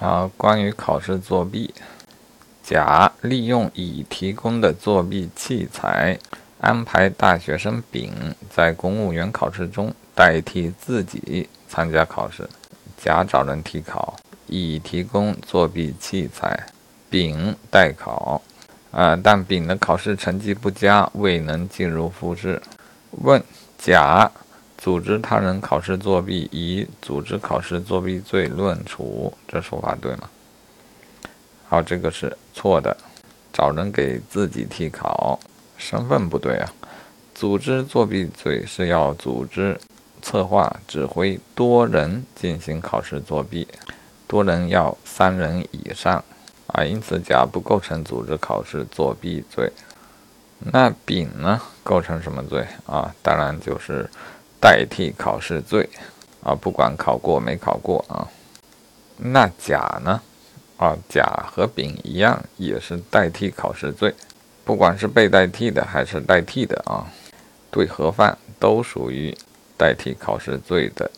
好，关于考试作弊，甲利用乙提供的作弊器材，安排大学生丙在公务员考试中代替自己参加考试。甲找人替考，乙提供作弊器材，丙代考。啊，但丙的考试成绩不佳，未能进入复试。问甲组织他人考试作弊，以组织考试作弊罪论处，这说法对吗？好，这个是错的。找人给自己替考，身份不对啊。组织作弊罪是要组织、策划、指挥多人进行考试作弊，多人要三人以上啊，因此甲不构成组织考试作弊罪。那丙呢？构成什么罪啊？当然就是代替考试罪啊！不管考过没考过啊。那甲呢？啊，甲和丙一样，也是代替考试罪。不管是被代替的还是代替的啊，对合犯都属于代替考试罪的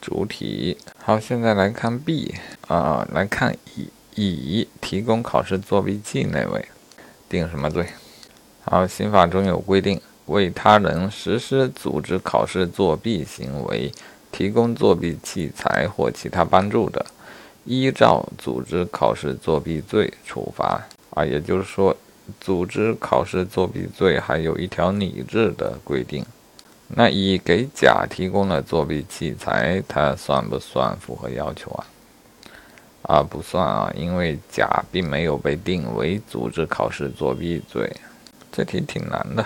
主体。好，现在来看 B 啊，来看乙，乙提供考试作弊器那位，定什么罪？好，刑法中有规定，为他人实施组织考试作弊行为，提供作弊器材或其他帮助的，依照组织考试作弊罪处罚。啊，也就是说，组织考试作弊罪还有一条拟制的规定。那乙给甲提供了作弊器材，他算不算符合要求啊？啊，不算啊，因为甲并没有被定为组织考试作弊罪。这题挺难的。